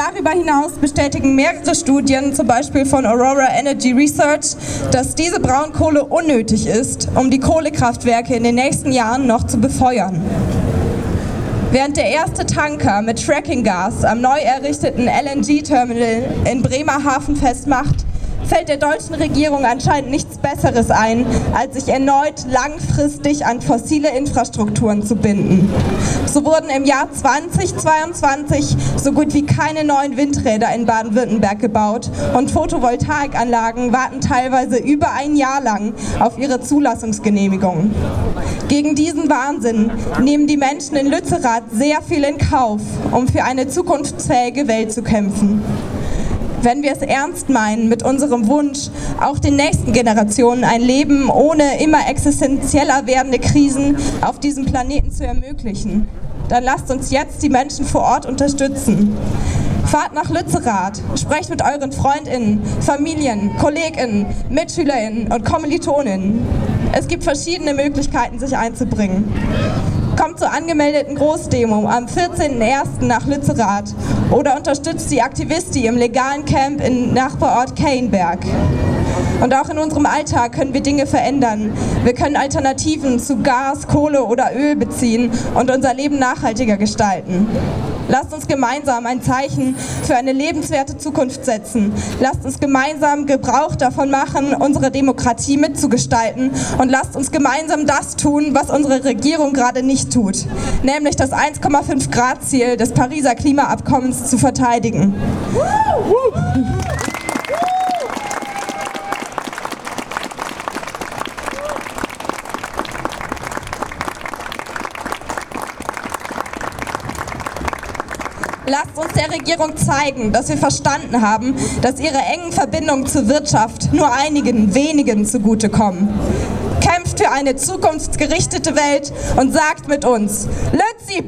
Darüber hinaus bestätigen mehrere Studien, zum Beispiel von Aurora Energy Research, dass diese Braunkohle unnötig ist, um die Kohlekraftwerke in den nächsten Jahren noch zu befeuern. Während der erste Tanker mit Frackinggas am neu errichteten LNG-Terminal in Bremerhaven festmacht, fällt der deutschen Regierung anscheinend nichts Besseres ein, als sich erneut langfristig an fossile Infrastrukturen zu binden. So wurden im Jahr 2022 so gut wie keine neuen Windräder in Baden-Württemberg gebaut und Photovoltaikanlagen warten teilweise über ein Jahr lang auf ihre Zulassungsgenehmigung. Gegen diesen Wahnsinn nehmen die Menschen in Lützerath sehr viel in Kauf, um für eine zukunftsfähige Welt zu kämpfen wenn wir es ernst meinen mit unserem Wunsch, auch den nächsten Generationen ein Leben ohne immer existenzieller werdende Krisen auf diesem Planeten zu ermöglichen, dann lasst uns jetzt die Menschen vor Ort unterstützen. Fahrt nach Lützerath, sprecht mit euren Freundinnen, Familien, Kolleginnen, Mitschülerinnen und Kommilitoninnen. Es gibt verschiedene Möglichkeiten, sich einzubringen. Kommt zur angemeldeten Großdemo am 14.01. nach Lützerath oder unterstützt die Aktivisti im legalen Camp im Nachbarort Keinberg. Und auch in unserem Alltag können wir Dinge verändern. Wir können Alternativen zu Gas, Kohle oder Öl beziehen und unser Leben nachhaltiger gestalten. Lasst uns gemeinsam ein Zeichen für eine lebenswerte Zukunft setzen. Lasst uns gemeinsam Gebrauch davon machen, unsere Demokratie mitzugestalten. Und lasst uns gemeinsam das tun, was unsere Regierung gerade nicht tut, nämlich das 1,5 Grad Ziel des Pariser Klimaabkommens zu verteidigen. Lasst uns der Regierung zeigen, dass wir verstanden haben, dass ihre engen Verbindungen zur Wirtschaft nur einigen wenigen zugutekommen. Kämpft für eine zukunftsgerichtete Welt und sagt mit uns, Lützi